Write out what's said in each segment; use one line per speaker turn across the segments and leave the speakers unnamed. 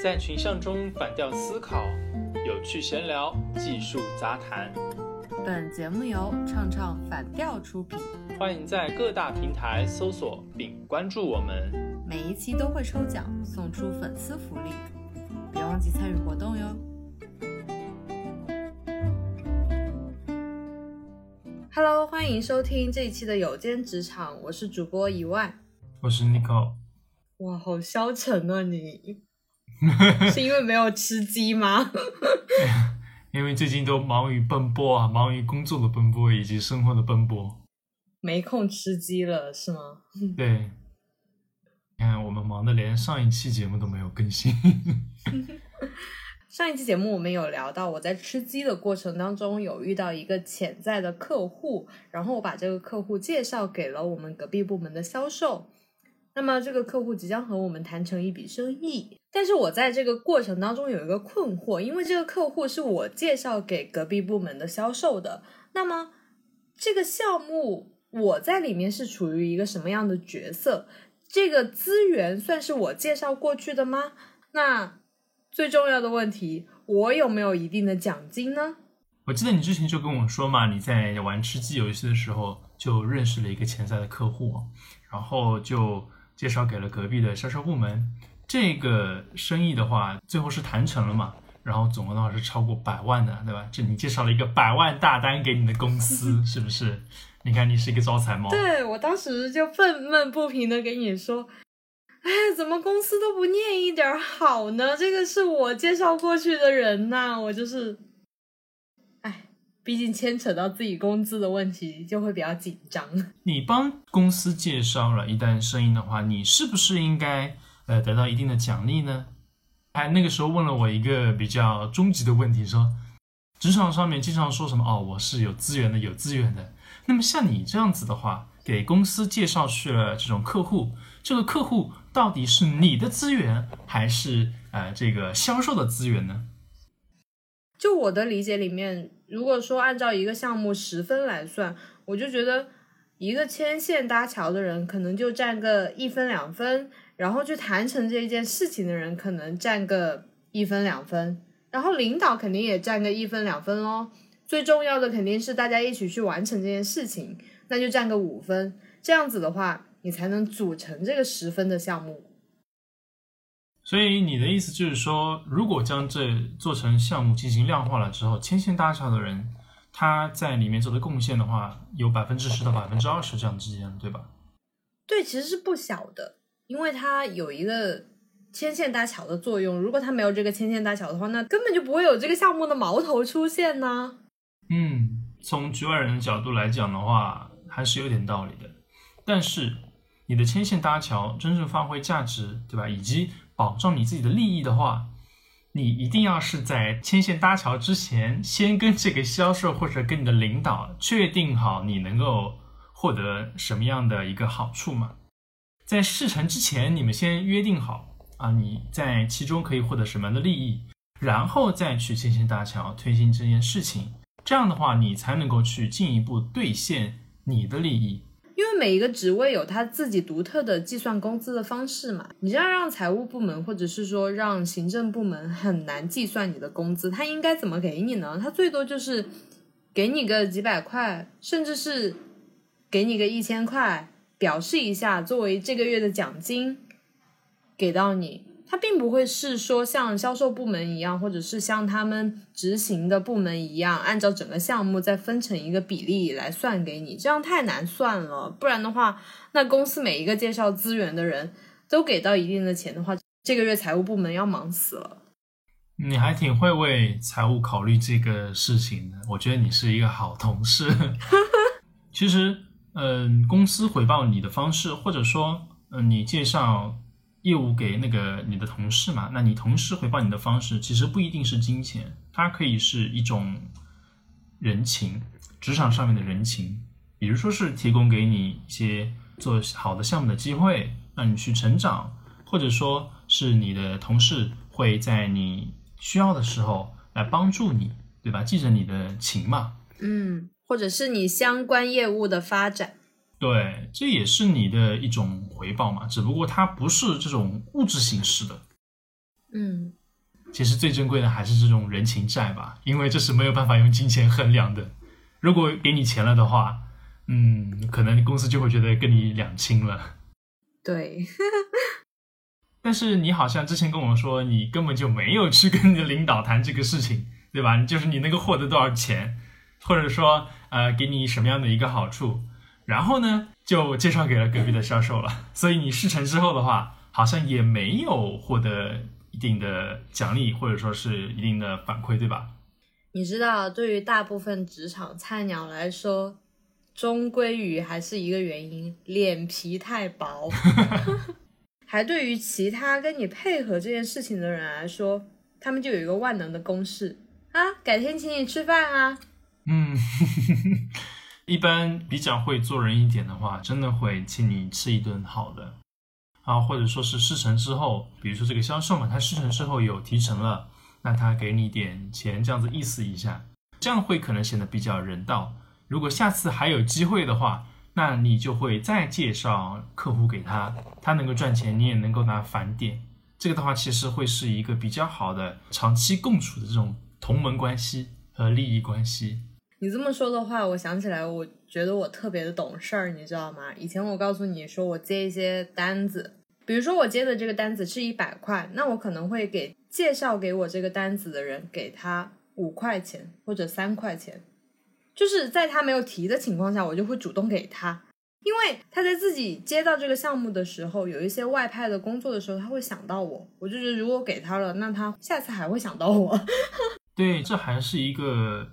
在群像中反调思考，有趣闲聊，技术杂谈。
本节目由唱唱反调出品，
欢迎在各大平台搜索并关注我们。
每一期都会抽奖送出粉丝福利，别忘记参与活动哟。Hello，欢迎收听这一期的有间职场，我是主播一万。
我是 Nico。
哇，好消沉啊你！是因为没有吃鸡吗？
因为最近都忙于奔波啊，忙于工作的奔波以及生活的奔波，
没空吃鸡了是吗？
对，你看我们忙的连上一期节目都没有更新。
上一期节目我们有聊到，我在吃鸡的过程当中有遇到一个潜在的客户，然后我把这个客户介绍给了我们隔壁部门的销售。那么这个客户即将和我们谈成一笔生意，但是我在这个过程当中有一个困惑，因为这个客户是我介绍给隔壁部门的销售的，那么这个项目我在里面是处于一个什么样的角色？这个资源算是我介绍过去的吗？那最重要的问题，我有没有一定的奖金呢？
我记得你之前就跟我说嘛，你在玩吃鸡游戏的时候就认识了一个潜在的客户，然后就。介绍给了隔壁的销售部门，这个生意的话，最后是谈成了嘛？然后总额的话是超过百万的，对吧？这你介绍了一个百万大单给你的公司，是不是？你看你是一个招财猫。
对我当时就愤懑不平的给你说，哎，怎么公司都不念一点好呢？这个是我介绍过去的人呐，我就是。毕竟牵扯到自己工资的问题，就会比较紧张。
你帮公司介绍了一单生意的话，你是不是应该呃得到一定的奖励呢？还那个时候问了我一个比较终极的问题，说职场上面经常说什么哦，我是有资源的，有资源的。那么像你这样子的话，给公司介绍去了这种客户，这个客户到底是你的资源，还是呃这个销售的资源呢？
就我的理解里面，如果说按照一个项目十分来算，我就觉得一个牵线搭桥的人可能就占个一分两分，然后去谈成这一件事情的人可能占个一分两分，然后领导肯定也占个一分两分喽。最重要的肯定是大家一起去完成这件事情，那就占个五分。这样子的话，你才能组成这个十分的项目。
所以你的意思就是说，如果将这做成项目进行量化了之后，牵线搭桥的人他在里面做的贡献的话，有百分之十到百分之二十这样之间，对吧？
对，其实是不小的，因为它有一个牵线搭桥的作用。如果它没有这个牵线搭桥的话，那根本就不会有这个项目的矛头出现呢。
嗯，从局外人的角度来讲的话，还是有点道理的。但是你的牵线搭桥真正发挥价值，对吧？以及保障你自己的利益的话，你一定要是在牵线搭桥之前，先跟这个销售或者跟你的领导确定好你能够获得什么样的一个好处嘛。在事成之前，你们先约定好啊，你在其中可以获得什么样的利益，然后再去牵线搭桥推进这件事情。这样的话，你才能够去进一步兑现你的利益。
因为每一个职位有他自己独特的计算工资的方式嘛，你这样让财务部门或者是说让行政部门很难计算你的工资，他应该怎么给你呢？他最多就是给你个几百块，甚至是给你个一千块，表示一下作为这个月的奖金给到你。它并不会是说像销售部门一样，或者是像他们执行的部门一样，按照整个项目再分成一个比例来算给你，这样太难算了。不然的话，那公司每一个介绍资源的人都给到一定的钱的话，这个月财务部门要忙死了。
你还挺会为财务考虑这个事情的，我觉得你是一个好同事。其实，嗯，公司回报你的方式，或者说，嗯，你介绍。业务给那个你的同事嘛，那你同事回报你的方式其实不一定是金钱，它可以是一种人情，职场上面的人情，比如说是提供给你一些做好的项目的机会，让你去成长，或者说是你的同事会在你需要的时候来帮助你，对吧？记着你的情嘛，
嗯，或者是你相关业务的发展。
对，这也是你的一种回报嘛，只不过它不是这种物质形式的。
嗯，
其实最珍贵的还是这种人情债吧，因为这是没有办法用金钱衡量的。如果给你钱了的话，嗯，可能公司就会觉得跟你两清了。
对。
但是你好像之前跟我说，你根本就没有去跟你的领导谈这个事情，对吧？就是你能够获得多少钱，或者说呃，给你什么样的一个好处，然后呢，就介绍给了隔壁的销售了。所以你事成之后的话，好像也没有获得一定的奖励，或者说是一定的反馈，对吧？
你知道，对于大部分职场菜鸟来说，终归于还是一个原因：脸皮太薄。还对于其他跟你配合这件事情的人来说，他们就有一个万能的公式啊，改天请你吃饭啊。
嗯，一般比较会做人一点的话，真的会请你吃一顿好的啊，或者说是事成之后，比如说这个销售嘛，他事成之后有提成了，那他给你点钱，这样子意思一下，这样会可能显得比较人道。如果下次还有机会的话。那你就会再介绍客户给他，他能够赚钱，你也能够拿返点。这个的话，其实会是一个比较好的长期共处的这种同盟关系和利益关系。
你这么说的话，我想起来，我觉得我特别的懂事儿，你知道吗？以前我告诉你说我接一些单子，比如说我接的这个单子是一百块，那我可能会给介绍给我这个单子的人给他五块钱或者三块钱。就是在他没有提的情况下，我就会主动给他，因为他在自己接到这个项目的时候，有一些外派的工作的时候，他会想到我。我就觉得如果给他了，那他下次还会想到我。
对，这还是一个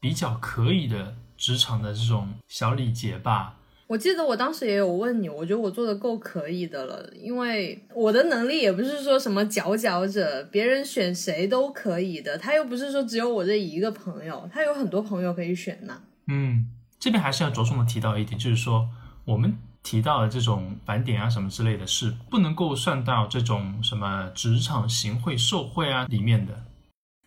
比较可以的职场的这种小礼节吧。
我记得我当时也有问你，我觉得我做的够可以的了，因为我的能力也不是说什么佼佼者，别人选谁都可以的。他又不是说只有我这一个朋友，他有很多朋友可以选呢。
嗯，这边还是要着重的提到一点，就是说我们提到的这种返点啊什么之类的，是不能够算到这种什么职场行贿受贿啊里面的。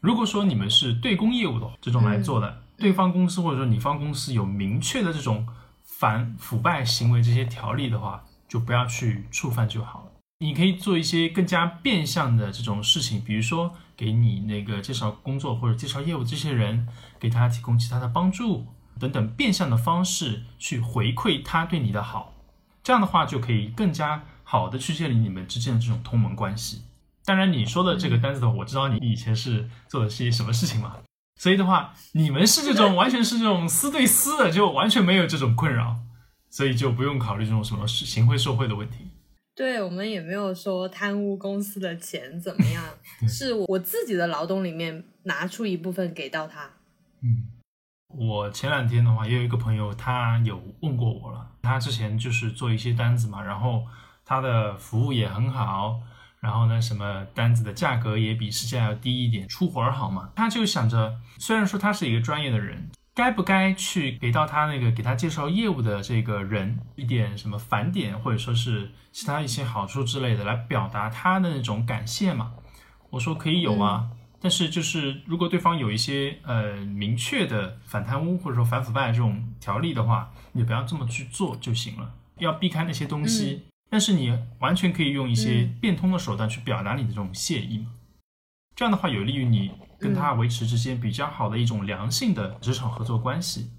如果说你们是对公业务的这种来做的，对方公司或者说你方公司有明确的这种。反腐败行为这些条例的话，就不要去触犯就好了。你可以做一些更加变相的这种事情，比如说给你那个介绍工作或者介绍业务这些人，给他提供其他的帮助等等变相的方式去回馈他对你的好。这样的话就可以更加好的去建立你们之间的这种同盟关系。当然，你说的这个单子的，我知道你以前是做的是些什么事情嘛。所以的话，你们是这种完全是这种私对私的，就完全没有这种困扰，所以就不用考虑这种什么行贿受贿的问题。
对我们也没有说贪污公司的钱怎么样，是我自己的劳动里面拿出一部分给到他。
嗯，我前两天的话也有一个朋友，他有问过我了，他之前就是做一些单子嘛，然后他的服务也很好。然后呢，什么单子的价格也比市价要低一点，出活儿好嘛？他就想着，虽然说他是一个专业的人，该不该去给到他那个给他介绍业务的这个人一点什么返点，或者说是其他一些好处之类的，来表达他的那种感谢嘛？我说可以有啊，但是就是如果对方有一些呃明确的反贪污或者说反腐败这种条例的话，你不要这么去做就行了，要避开那些东西。但是你完全可以用一些变通的手段去表达你的这种谢意，这样的话有利于你跟他维持之间比较好的一种良性的职场合作关系。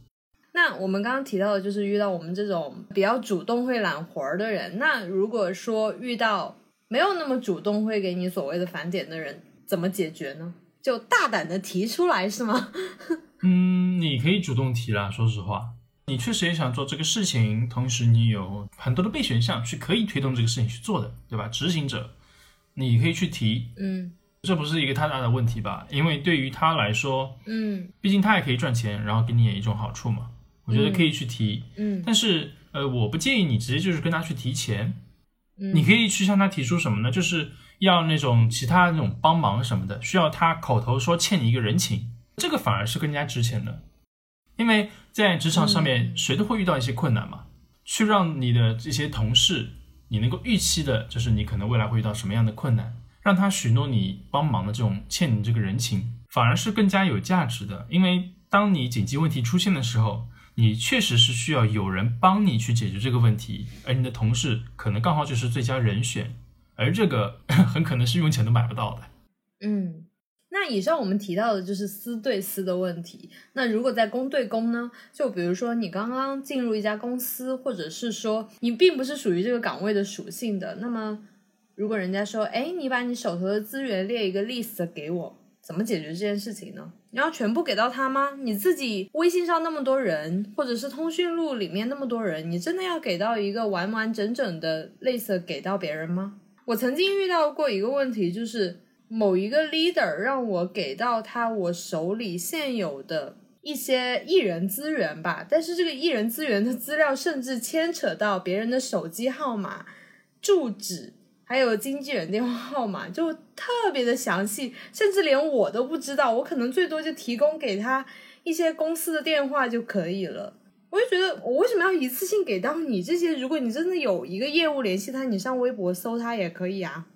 那我们刚刚提到的就是遇到我们这种比较主动会揽活儿的人，那如果说遇到没有那么主动会给你所谓的返点的人，怎么解决呢？就大胆的提出来是吗？
嗯，你可以主动提了，说实话。你确实也想做这个事情，同时你有很多的备选项去可以推动这个事情去做的，对吧？执行者，你可以去提，
嗯，
这不是一个太大的问题吧？因为对于他来说，
嗯，
毕竟他也可以赚钱，然后给你也一种好处嘛。我觉得可以去提，
嗯，
但是呃，我不建议你直接就是跟他去提钱，
嗯，
你可以去向他提出什么呢？就是要那种其他那种帮忙什么的，需要他口头说欠你一个人情，这个反而是更加值钱的。因为在职场上面，谁都会遇到一些困难嘛。去让你的这些同事，你能够预期的，就是你可能未来会遇到什么样的困难，让他许诺你帮忙的这种欠你这个人情，反而是更加有价值的。因为当你紧急问题出现的时候，你确实是需要有人帮你去解决这个问题，而你的同事可能刚好就是最佳人选，而这个 很可能是用钱都买不到的。
嗯，那以上我们提到的就是私对私的问题。那如果在公对公呢？就比如说你刚刚进入一家公司，或者是说你并不是属于这个岗位的属性的，那么如果人家说，哎，你把你手头的资源列一个 list 给我，怎么解决这件事情呢？你要全部给到他吗？你自己微信上那么多人，或者是通讯录里面那么多人，你真的要给到一个完完整整的 list 给到别人吗？我曾经遇到过一个问题，就是某一个 leader 让我给到他我手里现有的一些艺人资源吧，但是这个艺人资源的资料甚至牵扯到别人的手机号码、住址，还有经纪人电话号码，就特别的详细，甚至连我都不知道，我可能最多就提供给他一些公司的电话就可以了。我就觉得，我为什么要一次性给到你这些？如果你真的有一个业务联系他，你上微博搜他也可以啊。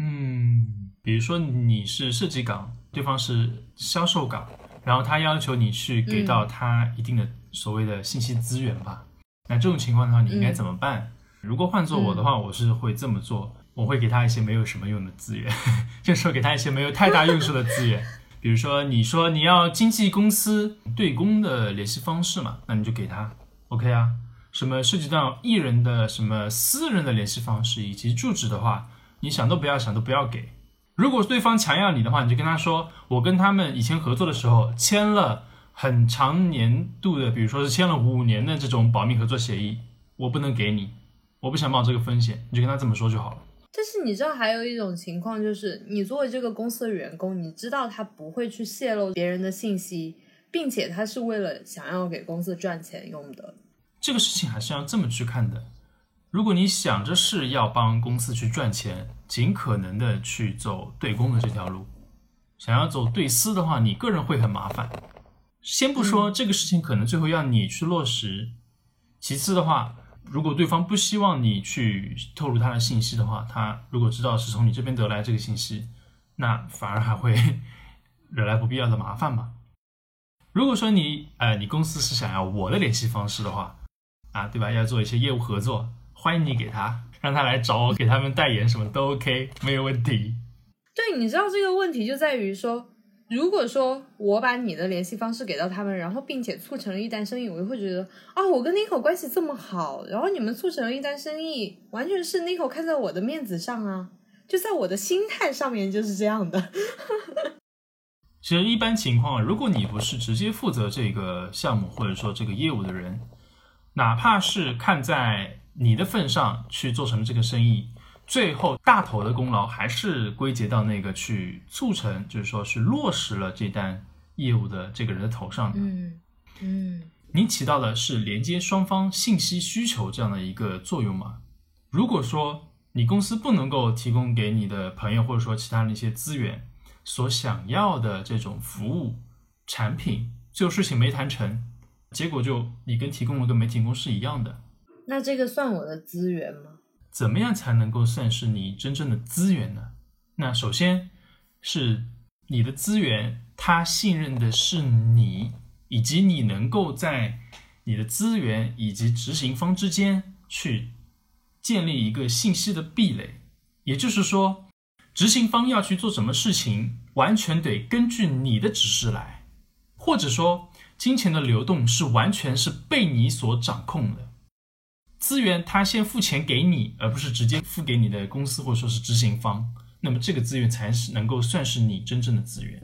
嗯，比如说你是设计岗，对方是销售岗，然后他要求你去给到他一定的所谓的信息资源吧。那这种情况的话，你应该怎么办？如果换做我的话，我是会这么做，我会给他一些没有什么用的资源，就说给他一些没有太大用处的资源。比如说，你说你要经纪公司对公的联系方式嘛，那你就给他，OK 啊。什么涉及到艺人的什么私人的联系方式以及住址的话，你想都不要想，都不要给。如果对方强要你的话，你就跟他说，我跟他们以前合作的时候签了很长年度的，比如说是签了五年的这种保密合作协议，我不能给你，我不想冒这个风险，你就跟他这么说就好了。
但是你知道还有一种情况，就是你作为这个公司的员工，你知道他不会去泄露别人的信息，并且他是为了想要给公司赚钱用的。
这个事情还是要这么去看的。如果你想着是要帮公司去赚钱，尽可能的去走对公的这条路。想要走对私的话，你个人会很麻烦。先不说这个事情可能最后要你去落实，其次的话。如果对方不希望你去透露他的信息的话，他如果知道是从你这边得来这个信息，那反而还会惹来不必要的麻烦嘛。如果说你，呃，你公司是想要我的联系方式的话，啊，对吧？要做一些业务合作，欢迎你给他，让他来找我，给他们代言什么都 OK，没有问题。
对，你知道这个问题就在于说。如果说我把你的联系方式给到他们，然后并且促成了一单生意，我就会觉得啊，我跟 Nico 关系这么好，然后你们促成了一单生意，完全是 Nico 看在我的面子上啊，就在我的心态上面就是这样的。
其实一般情况，如果你不是直接负责这个项目或者说这个业务的人，哪怕是看在你的份上去做成这个生意。最后大头的功劳还是归结到那个去促成，就是说是落实了这单业务的这个人的头上的。
嗯嗯，
你起到的是连接双方信息需求这样的一个作用吗？如果说你公司不能够提供给你的朋友或者说其他的一些资源所想要的这种服务产品，最后事情没谈成，结果就你跟提供了跟没提供是一样的。
那这个算我的资源吗？
怎么样才能够算是你真正的资源呢？那首先是你的资源，他信任的是你，以及你能够在你的资源以及执行方之间去建立一个信息的壁垒。也就是说，执行方要去做什么事情，完全得根据你的指示来，或者说，金钱的流动是完全是被你所掌控的。资源他先付钱给你，而不是直接付给你的公司或者说是执行方，那么这个资源才是能够算是你真正的资源。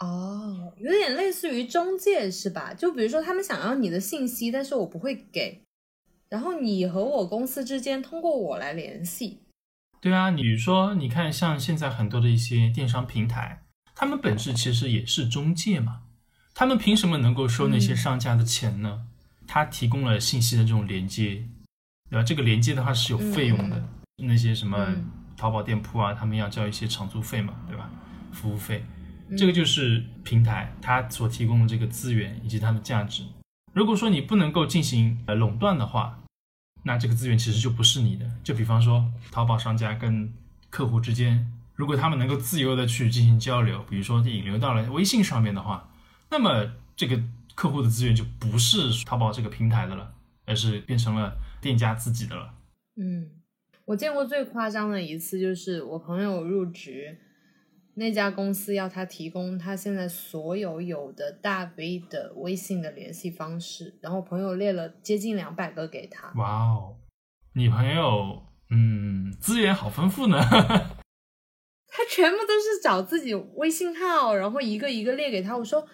哦，有点类似于中介是吧？就比如说他们想要你的信息，但是我不会给，然后你和我公司之间通过我来联系。
对啊，你说你看像现在很多的一些电商平台，他们本质其实也是中介嘛，他们凭什么能够收那些商家的钱呢？他提供了信息的这种连接。对吧？这个连接的话是有费用的，那些什么淘宝店铺啊，他们要交一些长租费嘛，对吧？服务费，这个就是平台它所提供的这个资源以及它的价值。如果说你不能够进行呃垄断的话，那这个资源其实就不是你的。就比方说，淘宝商家跟客户之间，如果他们能够自由的去进行交流，比如说引流到了微信上面的话，那么这个客户的资源就不是淘宝这个平台的了，而是变成了。店家自己的了。
嗯，我见过最夸张的一次就是我朋友入职，那家公司要他提供他现在所有有的大 V 的微信的联系方式，然后朋友列了接近两百个给他。
哇哦，你朋友嗯资源好丰富呢。
他全部都是找自己微信号，然后一个一个列给他。我说，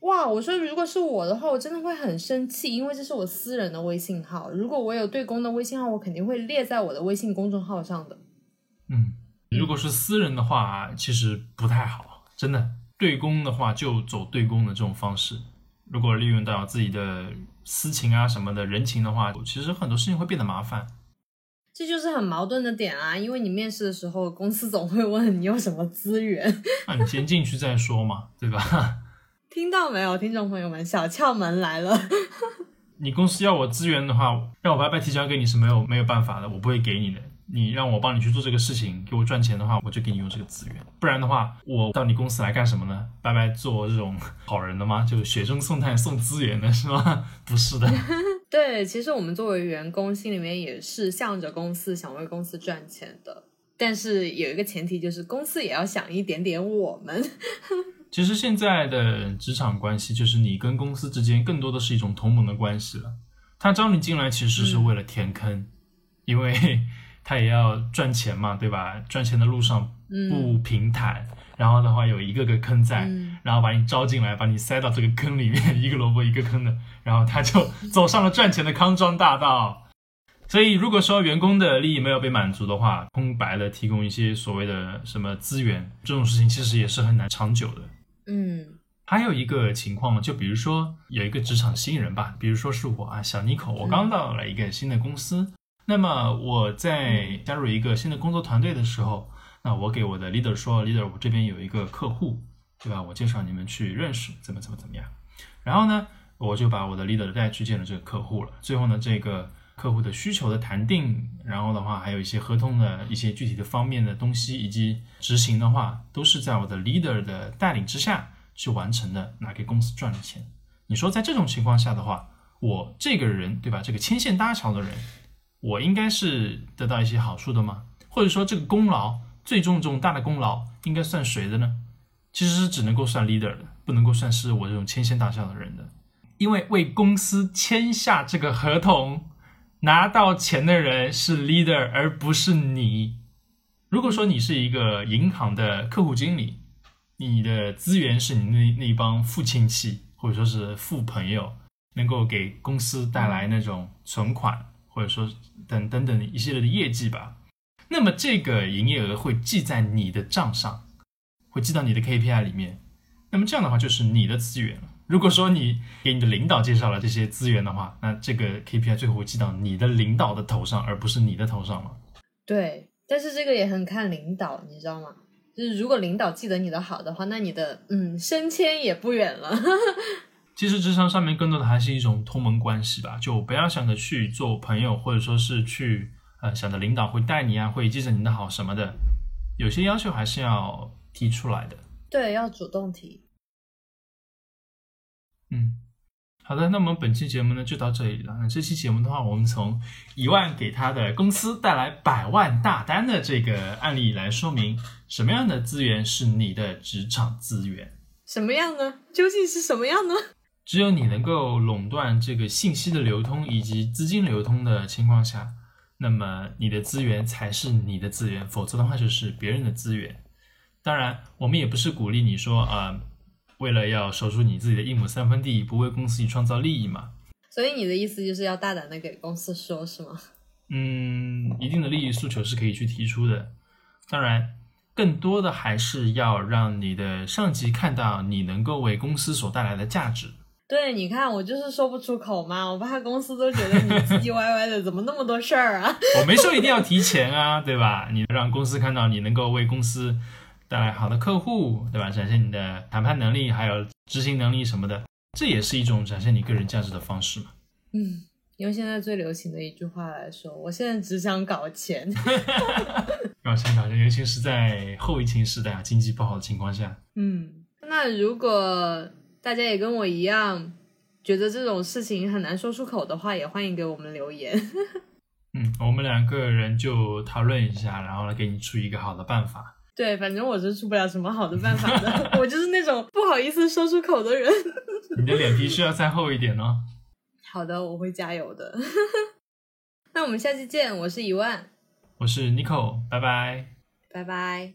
哇，我说如果是我的话，我真的会很生气，因为这是我私人的微信号。如果我有对公的微信号，我肯定会列在我的微信公众号上的。
嗯，如果是私人的话，其实不太好，真的。对公的话就走对公的这种方式。如果利用到自己的私情啊什么的人情的话，其实很多事情会变得麻烦。
这就是很矛盾的点啊，因为你面试的时候，公司总会问你有什么资源，
那你先进去再说嘛，对吧？
听到没有，听众朋友们，小窍门来了。
你公司要我资源的话，让我白白提交给你是没有没有办法的，我不会给你的。你让我帮你去做这个事情，给我赚钱的话，我就给你用这个资源。不然的话，我到你公司来干什么呢？白白做这种好人的吗？就是雪中送炭送资源的是吗？不是的。
对，其实我们作为员工，心里面也是向着公司，想为公司赚钱的。但是有一个前提，就是公司也要想一点点我们。
其实现在的职场关系，就是你跟公司之间更多的是一种同盟的关系了。他招你进来，其实是为了填坑，因为。他也要赚钱嘛，对吧？赚钱的路上不平坦，然后的话有一个个坑在，然后把你招进来，把你塞到这个坑里面，一个萝卜一个坑的，然后他就走上了赚钱的康庄大道。所以，如果说员工的利益没有被满足的话，空白的提供一些所谓的什么资源，这种事情其实也是很难长久的。
嗯，
还有一个情况，就比如说有一个职场新人吧，比如说是我啊，小妮可，我刚到了一个新的公司。那么我在加入一个新的工作团队的时候，那我给我的 leader 说，leader，我这边有一个客户，对吧？我介绍你们去认识，怎么怎么怎么样。然后呢，我就把我的 leader 带去见了这个客户了。最后呢，这个客户的需求的谈定，然后的话还有一些合同的一些具体的方面的东西，以及执行的话，都是在我的 leader 的带领之下去完成的，拿给公司赚了钱。你说在这种情况下的话，我这个人，对吧？这个牵线搭桥的人。我应该是得到一些好处的吗？或者说这个功劳最重重大的功劳应该算谁的呢？其实是只能够算 leader 的，不能够算是我这种牵线搭桥的人的。因为为公司签下这个合同、拿到钱的人是 leader，而不是你。如果说你是一个银行的客户经理，你的资源是你那那帮父亲戚或者说是富朋友，能够给公司带来那种存款。或者说等等等一系列的业绩吧，那么这个营业额会记在你的账上，会记到你的 KPI 里面。那么这样的话就是你的资源了。如果说你给你的领导介绍了这些资源的话，那这个 KPI 最后会记到你的领导的头上，而不是你的头上了。
对，但是这个也很看领导，你知道吗？就是如果领导记得你的好的话，那你的嗯升迁也不远了。
其实职场上面更多的还是一种同盟关系吧，就不要想着去做朋友，或者说是去呃想着领导会带你啊，会记着你的好什么的，有些要求还是要提出来的。
对，要主动提。
嗯，好的，那我们本期节目呢就到这里了。那这期节目的话，我们从一万给他的公司带来百万大单的这个案例来说明，什么样的资源是你的职场资源？
什么样呢？究竟是什么样呢？
只有你能够垄断这个信息的流通以及资金流通的情况下，那么你的资源才是你的资源，否则的话就是别人的资源。当然，我们也不是鼓励你说啊，为了要守住你自己的一亩三分地，不为公司去创造利益嘛。
所以你的意思就是要大胆的给公司说，是吗？
嗯，一定的利益诉求是可以去提出的。当然，更多的还是要让你的上级看到你能够为公司所带来的价值。
对，你看我就是说不出口嘛，我怕公司都觉得你唧唧歪歪的，怎么那么多事儿啊？
我没说一定要提前啊，对吧？你让公司看到你能够为公司带来好的客户，对吧？展现你的谈判能力，还有执行能力什么的，这也是一种展现你个人价值的方式嘛。
嗯，用现在最流行的一句话来说，我现在只想搞钱。
搞钱搞钱，尤其是在后疫情时代啊，经济不好的情况下。
嗯，那如果。大家也跟我一样，觉得这种事情很难说出口的话，也欢迎给我们留言。
嗯，我们两个人就讨论一下，然后来给你出一个好的办法。
对，反正我是出不了什么好的办法的，我就是那种不好意思说出口的人。
你的脸皮需要再厚一点哦。
好的，我会加油的。那我们下期见，我是一万，
我是 Nico，拜拜。
拜拜。